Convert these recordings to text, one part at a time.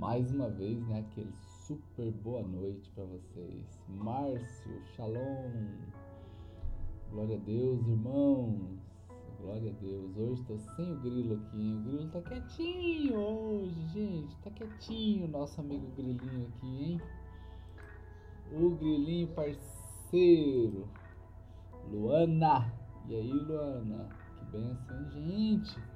mais uma vez, né, aquele super boa noite para vocês. Márcio, Shalom. Glória a Deus, irmãos. Glória a Deus. Hoje estou sem o grilo aqui. O grilo tá quietinho hoje, gente. Tá quietinho nosso amigo grilinho aqui, hein? O grilinho parceiro. Luana. E aí, Luana? Que benção, gente?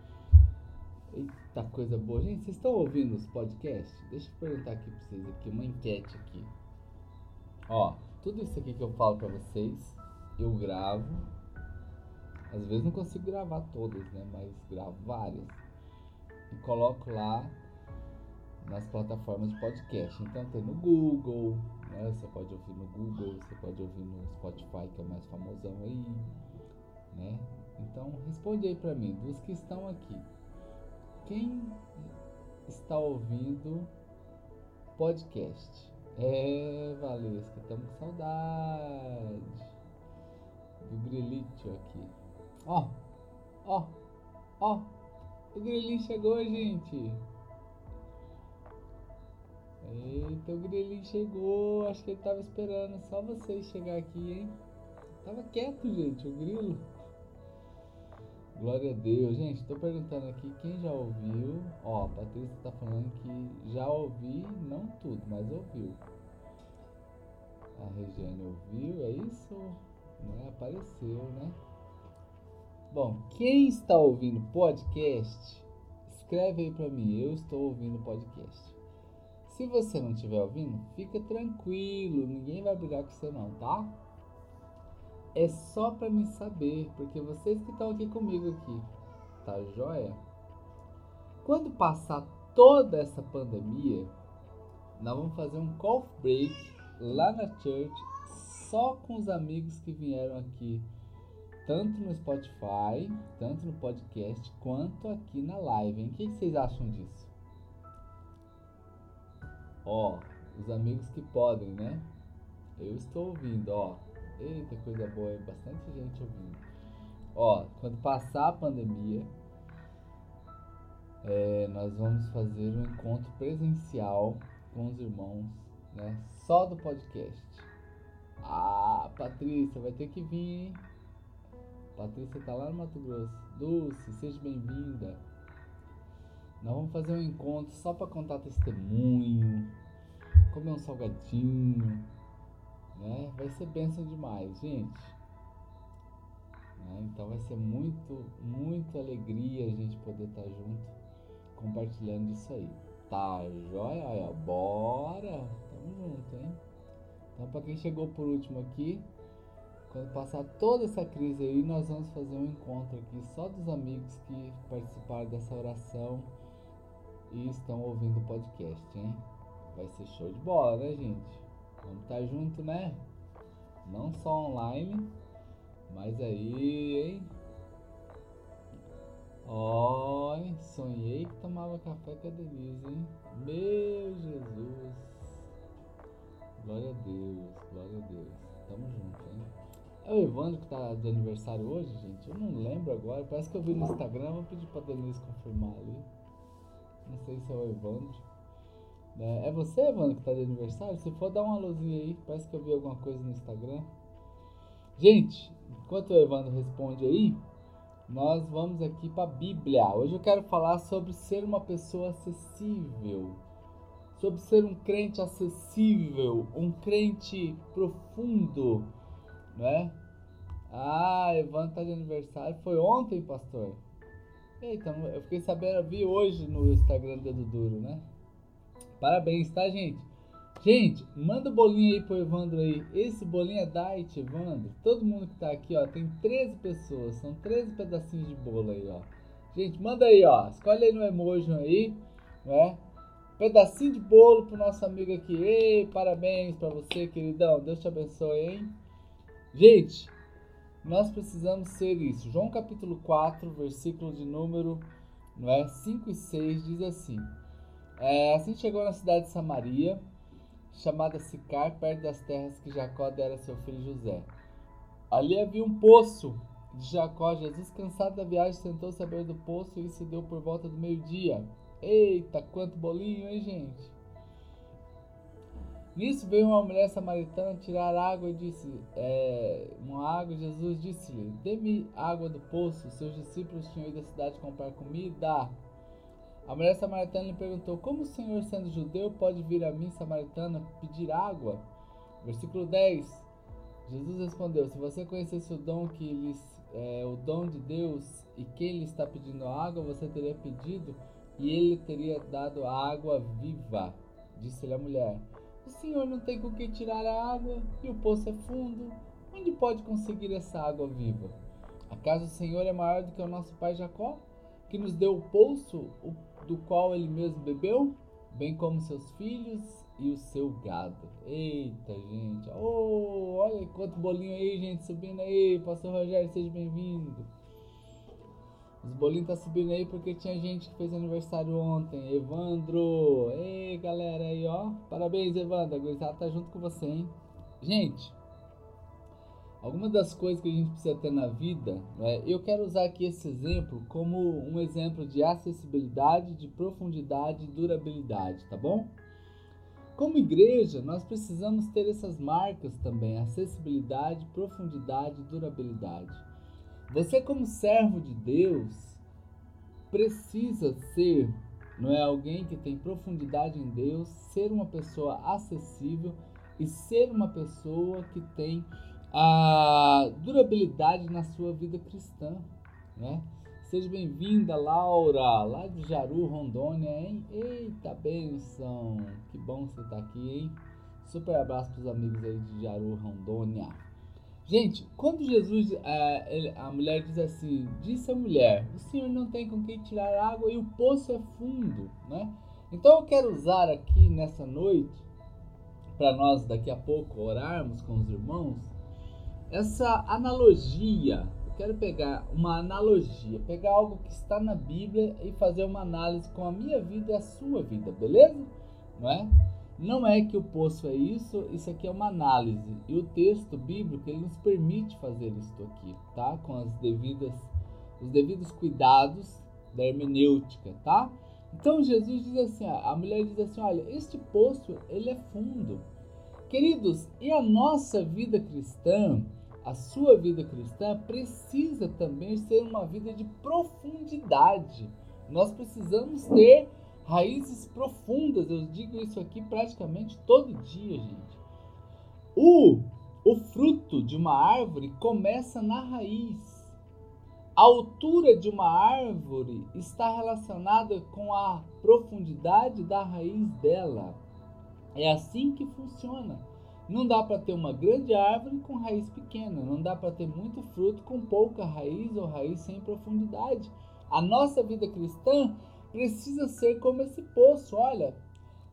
Eita coisa boa. Gente, vocês estão ouvindo os podcasts? Deixa eu perguntar aqui pra vocês aqui, uma enquete aqui. Ó, tudo isso aqui que eu falo pra vocês, eu gravo. Às vezes não consigo gravar todas, né? Mas gravo várias. E coloco lá nas plataformas de podcast. Então tem no Google, né? Você pode ouvir no Google, você pode ouvir no Spotify, que é o mais famosão aí, né? Então responde aí pra mim, dos que estão aqui. Quem está ouvindo podcast? É, Valesca, estamos com saudade do grilito aqui. Ó, ó, ó, o grilinho chegou, gente. Eita, o grilinho chegou. Acho que ele tava esperando só vocês chegar aqui, hein? Tava quieto, gente, o grilo. Glória a Deus. Gente, tô perguntando aqui quem já ouviu. Ó, a Patrícia tá falando que já ouvi, não tudo, mas ouviu. A Regiane ouviu, é isso? Né? Apareceu, né? Bom, quem está ouvindo podcast, escreve aí pra mim. Eu estou ouvindo podcast. Se você não estiver ouvindo, fica tranquilo, ninguém vai brigar com você não, tá? É só para me saber, porque vocês que estão aqui comigo aqui, tá joia? Quando passar toda essa pandemia, nós vamos fazer um coffee break lá na church, só com os amigos que vieram aqui, tanto no Spotify, tanto no podcast, quanto aqui na live. Hein? O que vocês acham disso? Ó, os amigos que podem, né? Eu estou ouvindo, ó. Eita, coisa boa, bastante gente ouvindo. Ó, quando passar a pandemia, é, nós vamos fazer um encontro presencial com os irmãos, né? Só do podcast. Ah, Patrícia, vai ter que vir, hein? Patrícia tá lá no Mato Grosso. Dulce, seja bem-vinda. Nós vamos fazer um encontro só para contar testemunho, comer um salgadinho, né? Vai ser bênção demais, gente. Né? Então vai ser muito, muita alegria a gente poder estar junto, compartilhando isso aí. Tá joia? Olha, bora! Tamo junto, hein? Então, para quem chegou por último aqui, quando passar toda essa crise aí, nós vamos fazer um encontro aqui só dos amigos que participaram dessa oração e estão ouvindo o podcast, hein? Vai ser show de bola, né, gente? Vamos estar tá junto, né? Não só online, mas aí, hein? Oi, sonhei que tomava café com a Denise, hein? Meu Jesus! Glória a Deus, glória a Deus. Tamo junto, hein? É o Evandro que tá de aniversário hoje, gente? Eu não lembro agora. Parece que eu vi no Instagram. Vou pedir pra Denise confirmar ali. Não sei se é o Evandro. É, é você, Evandro, que tá de aniversário? Se for, dá uma luzinha aí. Parece que eu vi alguma coisa no Instagram. Gente, enquanto o Evandro responde aí, nós vamos aqui para a Bíblia. Hoje eu quero falar sobre ser uma pessoa acessível, sobre ser um crente acessível, um crente profundo, né? Ah, Evandro tá de aniversário. Foi ontem, pastor? Eita, eu fiquei sabendo, eu vi hoje no Instagram do Dedo Duro, né? Parabéns, tá, gente? Gente, manda o bolinho aí pro Evandro aí. Esse bolinho é diet, Evandro. Todo mundo que tá aqui, ó, tem 13 pessoas. São 13 pedacinhos de bolo aí, ó. Gente, manda aí, ó. Escolhe aí no emoji aí, né? Pedacinho de bolo pro nosso amigo aqui. Ei, parabéns pra você, queridão. Deus te abençoe, hein? Gente, nós precisamos ser isso. João capítulo 4, versículo de número não é, 5 e 6 diz assim: é, Assim chegou na cidade de Samaria, chamada Sicar, perto das terras que Jacó dera a seu filho José. Ali havia um poço de Jacó. Jesus, cansado da viagem, sentou-se à beira do poço e isso deu por volta do meio-dia. Eita, quanto bolinho, hein, gente? Nisso veio uma mulher samaritana tirar água e disse: é, Uma água, Jesus disse-lhe: Dê-me água do poço. Seus discípulos tinham ido à cidade comprar comida. A mulher samaritana lhe perguntou: Como o Senhor, sendo judeu, pode vir a mim, samaritana, pedir água? Versículo 10. Jesus respondeu: Se você conhecesse o dom que lhes, é, o dom de Deus e quem lhe está pedindo água, você teria pedido e ele teria dado água viva. Disse-lhe a mulher. O senhor não tem com que tirar a água e o poço é fundo. Onde pode conseguir essa água viva? Acaso o Senhor é maior do que o nosso pai Jacó, que nos deu o poço do qual ele mesmo bebeu, bem como seus filhos e o seu gado? Eita, gente! Oh, olha quanto bolinho aí, gente, subindo aí. Pastor Rogério, seja bem-vindo. Os bolinhos tá subindo aí porque tinha gente que fez aniversário ontem. Evandro! Ei, galera aí, ó. Parabéns, Evandro. A gurizada tá junto com você, hein? Gente, algumas das coisas que a gente precisa ter na vida, né, eu quero usar aqui esse exemplo como um exemplo de acessibilidade, de profundidade e durabilidade, tá bom? Como igreja, nós precisamos ter essas marcas também: acessibilidade, profundidade e durabilidade. Você, como servo de Deus, precisa ser, não é alguém que tem profundidade em Deus, ser uma pessoa acessível e ser uma pessoa que tem a durabilidade na sua vida cristã, né? Seja bem-vinda, Laura, lá de Jaru, Rondônia, hein? Eita benção! Que bom você estar tá aqui, hein? Super abraço para os amigos aí de Jaru, Rondônia. Gente, quando Jesus, a, a mulher diz assim, disse a mulher, o Senhor não tem com quem tirar água e o poço é fundo, né? Então eu quero usar aqui nessa noite, para nós daqui a pouco orarmos com os irmãos, essa analogia. Eu quero pegar uma analogia, pegar algo que está na Bíblia e fazer uma análise com a minha vida e a sua vida, beleza? Não é? Não é que o poço é isso, isso aqui é uma análise. E o texto bíblico ele nos permite fazer isso aqui, tá? Com as devidas, os devidos cuidados da hermenêutica, tá? Então Jesus diz assim, a mulher diz assim, olha, este poço ele é fundo. Queridos, e a nossa vida cristã, a sua vida cristã precisa também ser uma vida de profundidade. Nós precisamos ter raízes profundas. Eu digo isso aqui praticamente todo dia, gente. O, o fruto de uma árvore começa na raiz. A altura de uma árvore está relacionada com a profundidade da raiz dela. É assim que funciona. Não dá para ter uma grande árvore com raiz pequena, não dá para ter muito fruto com pouca raiz ou raiz sem profundidade. A nossa vida cristã precisa ser como esse poço. Olha,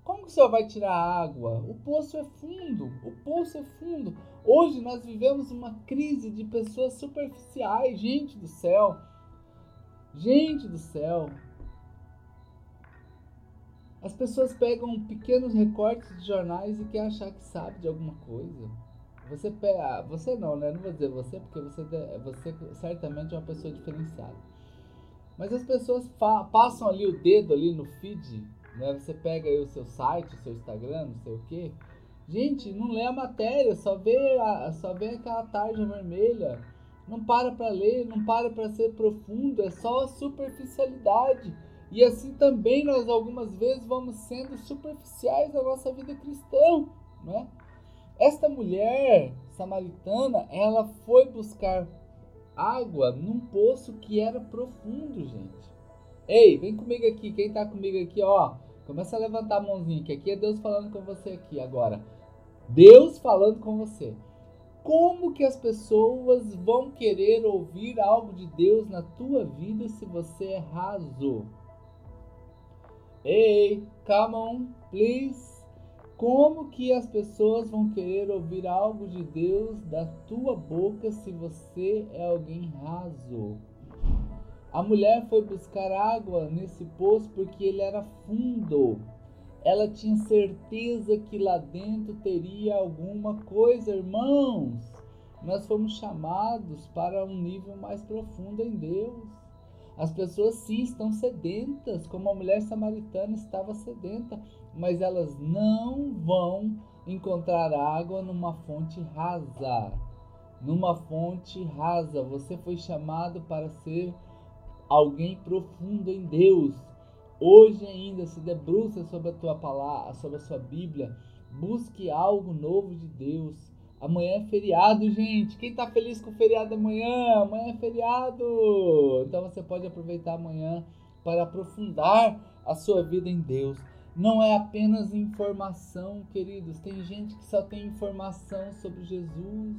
como que o senhor vai tirar água? O poço é fundo, o poço é fundo. Hoje nós vivemos uma crise de pessoas superficiais, gente do céu. Gente do céu. As pessoas pegam pequenos recortes de jornais e querem achar que sabe de alguma coisa. Você pega, você não, né? Não vou dizer você, porque você, você certamente é uma pessoa diferenciada. Mas as pessoas passam ali o dedo ali no feed, né? Você pega aí o seu site, o seu Instagram, não sei o quê. Gente, não lê a matéria, só vê, a, só vê aquela tarja vermelha. Não para para ler, não para para ser profundo, é só superficialidade. E assim também nós algumas vezes vamos sendo superficiais na nossa vida cristã, né? Esta mulher samaritana, ela foi buscar água num poço que era profundo, gente. Ei, vem comigo aqui, quem tá comigo aqui, ó, começa a levantar a mãozinha, que aqui é Deus falando com você aqui agora. Deus falando com você. Como que as pessoas vão querer ouvir algo de Deus na tua vida se você é raso? Ei, come on, please. Como que as pessoas vão querer ouvir algo de Deus da tua boca se você é alguém raso? A mulher foi buscar água nesse poço porque ele era fundo. Ela tinha certeza que lá dentro teria alguma coisa, irmãos. Nós fomos chamados para um nível mais profundo em Deus. As pessoas sim estão sedentas, como a mulher samaritana estava sedenta, mas elas não vão encontrar água numa fonte rasa. Numa fonte rasa, você foi chamado para ser alguém profundo em Deus. Hoje ainda se debruça sobre a tua palavra, sobre a sua Bíblia, busque algo novo de Deus. Amanhã é feriado, gente. Quem tá feliz com o feriado amanhã? Amanhã é feriado. Então você pode aproveitar amanhã para aprofundar a sua vida em Deus. Não é apenas informação, queridos. Tem gente que só tem informação sobre Jesus.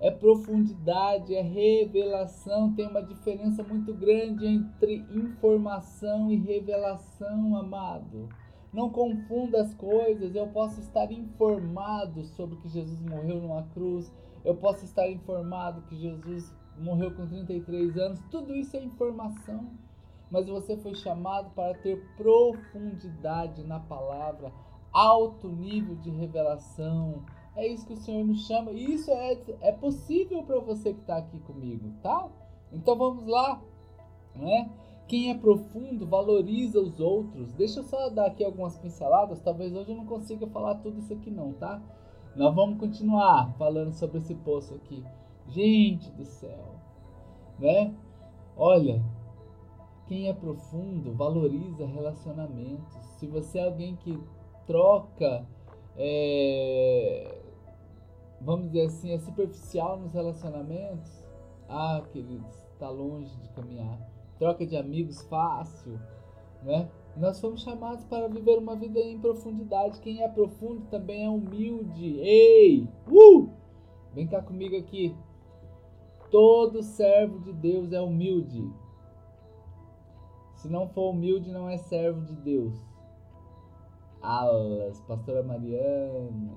É profundidade, é revelação. Tem uma diferença muito grande entre informação e revelação, amado. Não confunda as coisas. Eu posso estar informado sobre que Jesus morreu numa cruz. Eu posso estar informado que Jesus morreu com 33 anos. Tudo isso é informação mas você foi chamado para ter profundidade na palavra, alto nível de revelação. É isso que o Senhor nos chama, e isso é, é possível para você que está aqui comigo, tá? Então vamos lá, né? Quem é profundo valoriza os outros. Deixa eu só dar aqui algumas pinceladas. Talvez hoje eu não consiga falar tudo isso aqui, não, tá? Nós vamos continuar falando sobre esse poço aqui. Gente do céu, né? Olha, quem é profundo valoriza relacionamentos. Se você é alguém que troca, é, vamos dizer assim, é superficial nos relacionamentos, ah, queridos, está longe de caminhar. Troca de amigos fácil, né? Nós fomos chamados para viver uma vida em profundidade. Quem é profundo também é humilde. Ei! Uh! Vem cá comigo aqui. Todo servo de Deus é humilde. Se não for humilde, não é servo de Deus. Alas, pastora Mariana,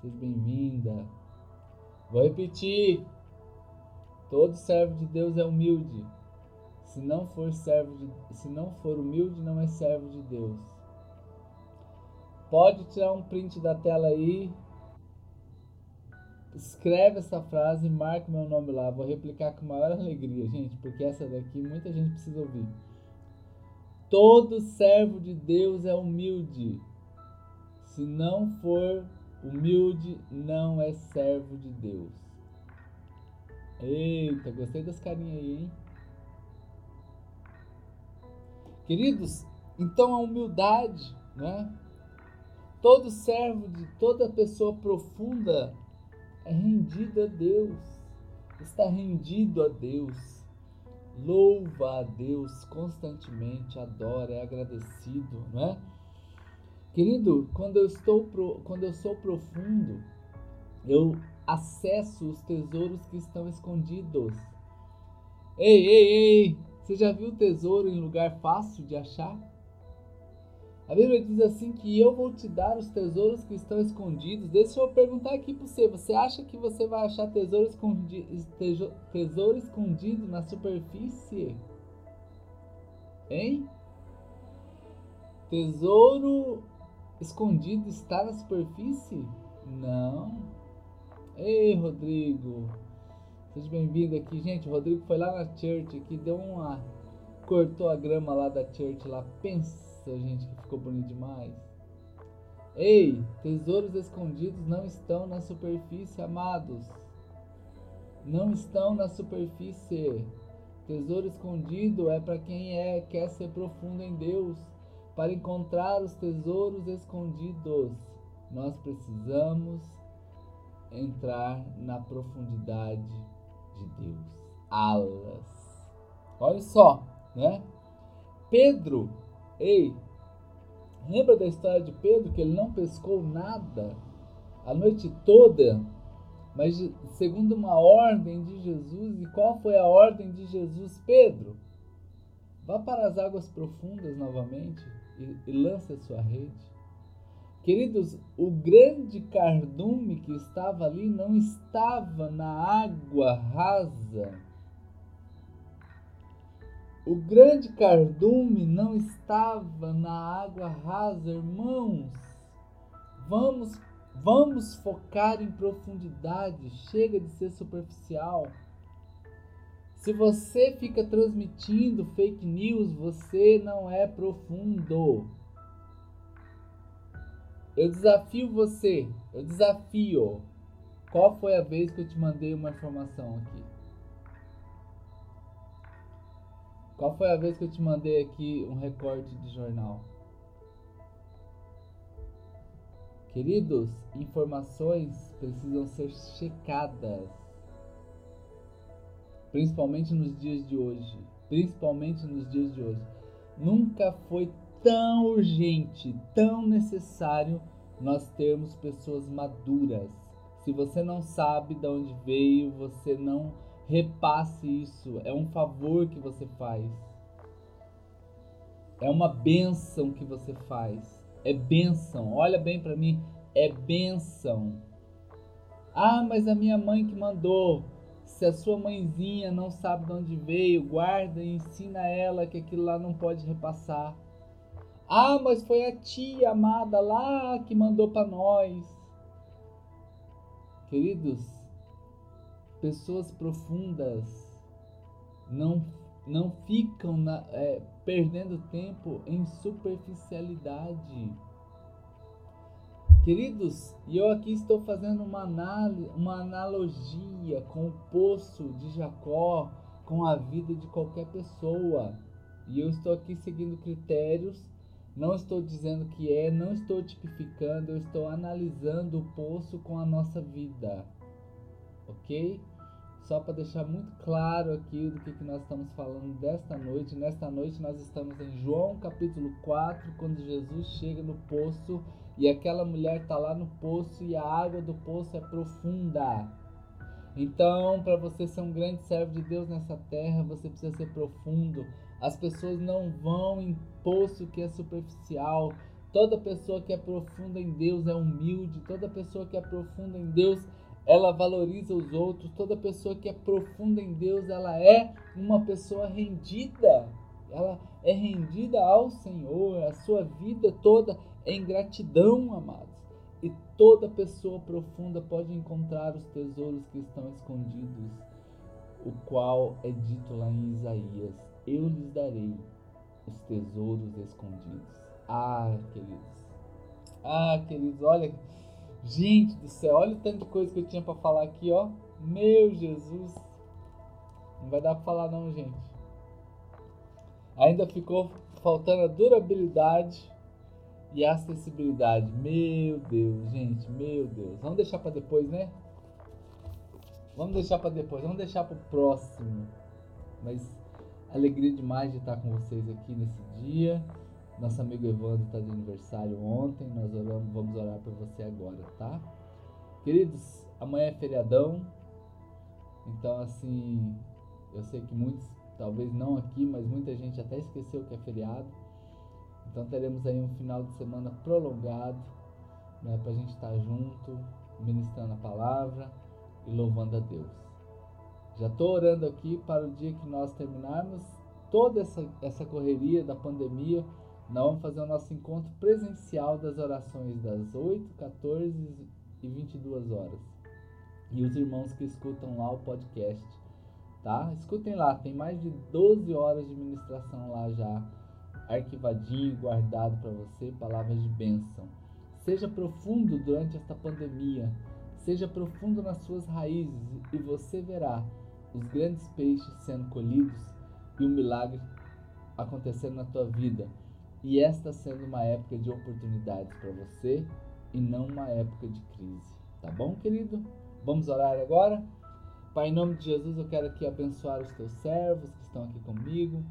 seja bem-vinda. Vou repetir. Todo servo de Deus é humilde. Se não for servo de, se não for humilde, não é servo de Deus. Pode tirar um print da tela aí. Escreve essa frase e marque meu nome lá. Vou replicar com maior alegria, gente, porque essa daqui muita gente precisa ouvir. Todo servo de Deus é humilde. Se não for humilde, não é servo de Deus. Eita, gostei das carinhas aí, hein? Queridos, então a humildade, né? Todo servo de toda pessoa profunda é rendido a Deus, está rendido a Deus louva a Deus constantemente, adora, é agradecido, não é? Querido, quando eu estou pro, quando eu sou profundo, eu acesso os tesouros que estão escondidos. Ei, ei, ei! Você já viu tesouro em lugar fácil de achar? A Bíblia diz assim que eu vou te dar os tesouros que estão escondidos. Deixa eu perguntar aqui para você. Você acha que você vai achar tesouro escondido, tesouro escondido na superfície? Hein? Tesouro escondido está na superfície? Não. Ei, Rodrigo. Seja bem-vindo aqui. Gente, o Rodrigo foi lá na church aqui, deu uma... Cortou a grama lá da church lá. Pensa gente, que ficou bonito demais. Ei, tesouros escondidos não estão na superfície, amados. Não estão na superfície. Tesouro escondido é para quem é quer ser profundo em Deus, para encontrar os tesouros escondidos. Nós precisamos entrar na profundidade de Deus. Alas. Olha só, né? Pedro Ei, lembra da história de Pedro que ele não pescou nada a noite toda, mas segundo uma ordem de Jesus? E qual foi a ordem de Jesus? Pedro, vá para as águas profundas novamente e, e lance a sua rede. Queridos, o grande cardume que estava ali não estava na água rasa o grande cardume não estava na água rasa, irmãos. Vamos, vamos focar em profundidade. Chega de ser superficial. Se você fica transmitindo fake news, você não é profundo. Eu desafio você, eu desafio. Qual foi a vez que eu te mandei uma informação aqui? Qual foi a vez que eu te mandei aqui um recorte de jornal? Queridos, informações precisam ser checadas. Principalmente nos dias de hoje. Principalmente nos dias de hoje. Nunca foi tão urgente, tão necessário nós termos pessoas maduras. Se você não sabe de onde veio, você não repasse isso. É um favor que você faz. É uma benção que você faz. É benção. Olha bem para mim, é benção. Ah, mas a minha mãe que mandou. Se a sua mãezinha não sabe de onde veio, guarda e ensina ela que aquilo lá não pode repassar. Ah, mas foi a tia amada lá que mandou para nós. Queridos, pessoas profundas não, não ficam na, é, perdendo tempo em superficialidade. Queridos, e eu aqui estou fazendo uma, uma analogia com o poço de Jacó, com a vida de qualquer pessoa. E eu estou aqui seguindo critérios não estou dizendo que é, não estou tipificando, eu estou analisando o poço com a nossa vida. Ok? Só para deixar muito claro aqui do que, que nós estamos falando desta noite. Nesta noite nós estamos em João capítulo 4, quando Jesus chega no poço e aquela mulher está lá no poço e a água do poço é profunda. Então, para você ser um grande servo de Deus nessa terra, você precisa ser profundo. As pessoas não vão em poço que é superficial. Toda pessoa que é profunda em Deus é humilde. Toda pessoa que é profunda em Deus, ela valoriza os outros. Toda pessoa que é profunda em Deus, ela é uma pessoa rendida. Ela é rendida ao Senhor. A sua vida toda é em gratidão, amados. E toda pessoa profunda pode encontrar os tesouros que estão escondidos, o qual é dito lá em Isaías eu lhes darei os tesouros escondidos. Ah, queridos. Ah, queridos, olha. Gente do céu, olha o tanto de coisa que eu tinha para falar aqui, ó. Meu Jesus. Não vai dar para falar não, gente. Ainda ficou faltando a durabilidade e a acessibilidade. Meu Deus, gente, meu Deus. Vamos deixar para depois, né? Vamos deixar para depois, vamos deixar para o próximo. Mas Alegria demais de estar com vocês aqui nesse dia. Nosso amigo Evandro está de aniversário ontem. Nós oramos, vamos orar por você agora, tá? Queridos, amanhã é feriadão. Então, assim, eu sei que muitos, talvez não aqui, mas muita gente até esqueceu que é feriado. Então, teremos aí um final de semana prolongado, né, para a gente estar junto, ministrando a palavra e louvando a Deus. Já estou orando aqui para o dia que nós terminarmos toda essa, essa correria da pandemia. Nós vamos fazer o nosso encontro presencial das orações das 8, 14 e 22 horas. E os irmãos que escutam lá o podcast, tá? Escutem lá, tem mais de 12 horas de ministração lá já, arquivadinho, guardado para você, palavras de bênção. Seja profundo durante esta pandemia, seja profundo nas suas raízes e você verá os grandes peixes sendo colhidos e um milagre acontecendo na tua vida. E esta sendo uma época de oportunidades para você e não uma época de crise. Tá bom, querido? Vamos orar agora? Pai, em nome de Jesus, eu quero aqui abençoar os teus servos que estão aqui comigo.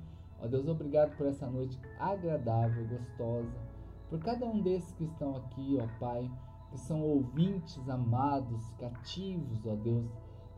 Ó Deus, obrigado por essa noite agradável, gostosa. Por cada um desses que estão aqui, ó Pai, que são ouvintes amados, cativos, ó Deus,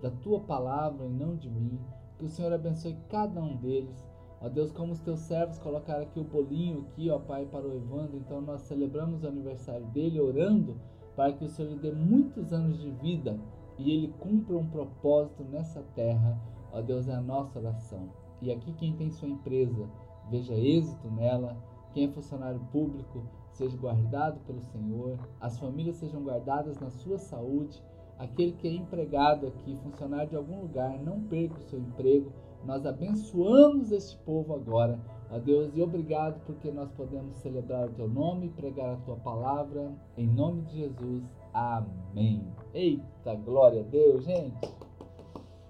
da tua palavra e não de mim. Que o Senhor abençoe cada um deles. Ó Deus, como os teus servos colocaram aqui o bolinho aqui, ó Pai, para o Evandro, então nós celebramos o aniversário dele orando para que o Senhor lhe dê muitos anos de vida e ele cumpra um propósito nessa terra. Ó Deus, é a nossa oração. E aqui quem tem sua empresa, veja êxito nela. Quem é funcionário público, seja guardado pelo Senhor. As famílias sejam guardadas na sua saúde aquele que é empregado aqui, funcionário de algum lugar, não perca o seu emprego. Nós abençoamos este povo agora. Ó Deus, e obrigado porque nós podemos celebrar o teu nome, pregar a tua palavra, em nome de Jesus. Amém. Eita, glória a Deus, gente.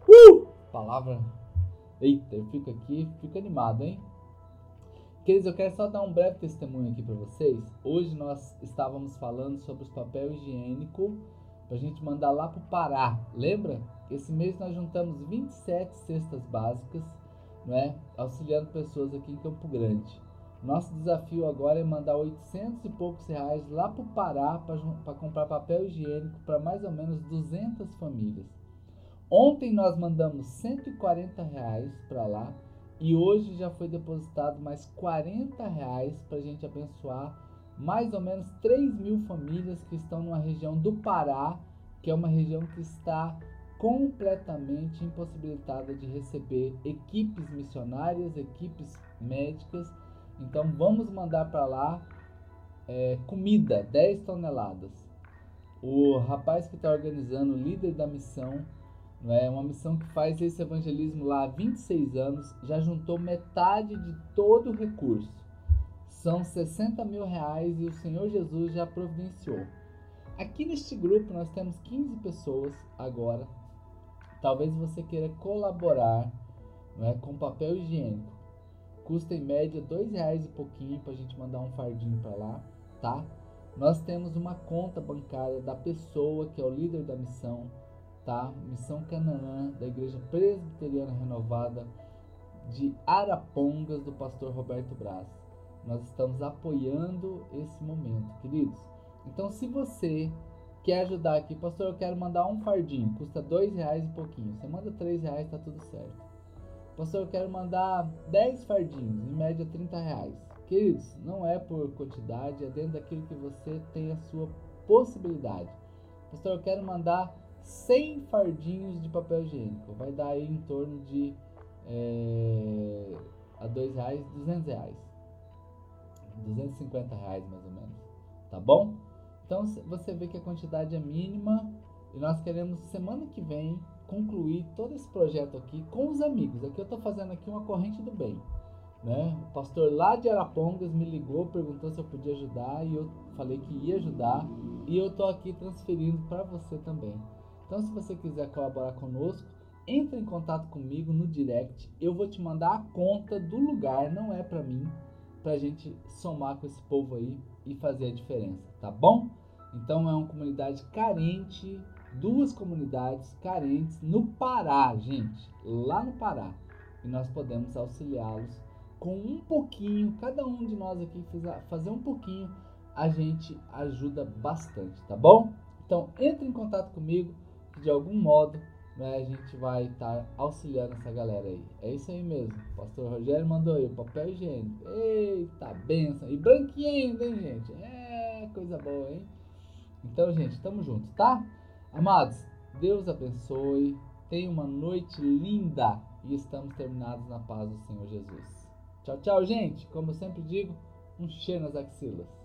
Uh! Palavra. Eita, eu fico aqui, fico animado, hein? Queridos, eu quero só dar um breve testemunho aqui para vocês. Hoje nós estávamos falando sobre os papel higiênico para a gente mandar lá para o Pará. Lembra? Esse mês nós juntamos 27 cestas básicas, não é? auxiliando pessoas aqui em Campo Grande. Nosso desafio agora é mandar 800 e poucos reais lá para o Pará para comprar papel higiênico para mais ou menos 200 famílias. Ontem nós mandamos 140 reais para lá e hoje já foi depositado mais 40 reais para a gente abençoar mais ou menos 3 mil famílias que estão numa região do Pará, que é uma região que está completamente impossibilitada de receber equipes missionárias, equipes médicas. Então vamos mandar para lá é, comida, 10 toneladas. O rapaz que está organizando, o líder da missão, é uma missão que faz esse evangelismo lá há 26 anos, já juntou metade de todo o recurso. São 60 mil reais e o Senhor Jesus já providenciou. Aqui neste grupo nós temos 15 pessoas agora. Talvez você queira colaborar é, com papel higiênico. Custa em média dois reais e pouquinho para a gente mandar um fardinho para lá, tá? Nós temos uma conta bancária da pessoa que é o líder da missão tá? Missão Canaã da Igreja Presbiteriana Renovada de Arapongas do pastor Roberto Braz. Nós estamos apoiando esse momento, queridos. Então, se você quer ajudar aqui, pastor, eu quero mandar um fardinho, custa dois reais e pouquinho. Você manda três reais, tá tudo certo. Pastor, eu quero mandar 10 fardinhos, em média 30 reais. Queridos, não é por quantidade, é dentro daquilo que você tem a sua possibilidade. Pastor, eu quero mandar 100 fardinhos de papel higiênico. Vai dar aí em torno de é, a dois reais, 200 reais. 250 reais mais ou menos. Tá bom? Então você vê que a quantidade é mínima e nós queremos semana que vem concluir todo esse projeto aqui com os amigos. Aqui eu estou fazendo aqui uma corrente do bem. Né? O pastor lá de Arapongas me ligou, perguntou se eu podia ajudar e eu falei que ia ajudar e eu estou aqui transferindo para você também. Então, se você quiser colaborar conosco, entre em contato comigo no direct. Eu vou te mandar a conta do lugar, não é para mim, para a gente somar com esse povo aí e fazer a diferença, tá bom? Então é uma comunidade carente, duas comunidades carentes no Pará, gente, lá no Pará. E nós podemos auxiliá-los com um pouquinho, cada um de nós aqui fazer um pouquinho, a gente ajuda bastante, tá bom? Então entre em contato comigo de algum modo né, a gente vai estar auxiliando essa galera aí. É isso aí mesmo. O pastor Rogério mandou aí o papel higiênico. Eita, benção. E branquinho ainda, hein, gente? É, coisa boa, hein? Então, gente, tamo junto, tá? Amados, Deus abençoe. Tenha uma noite linda. E estamos terminados na paz do Senhor Jesus. Tchau, tchau, gente. Como eu sempre digo, um cheiro nas axilas.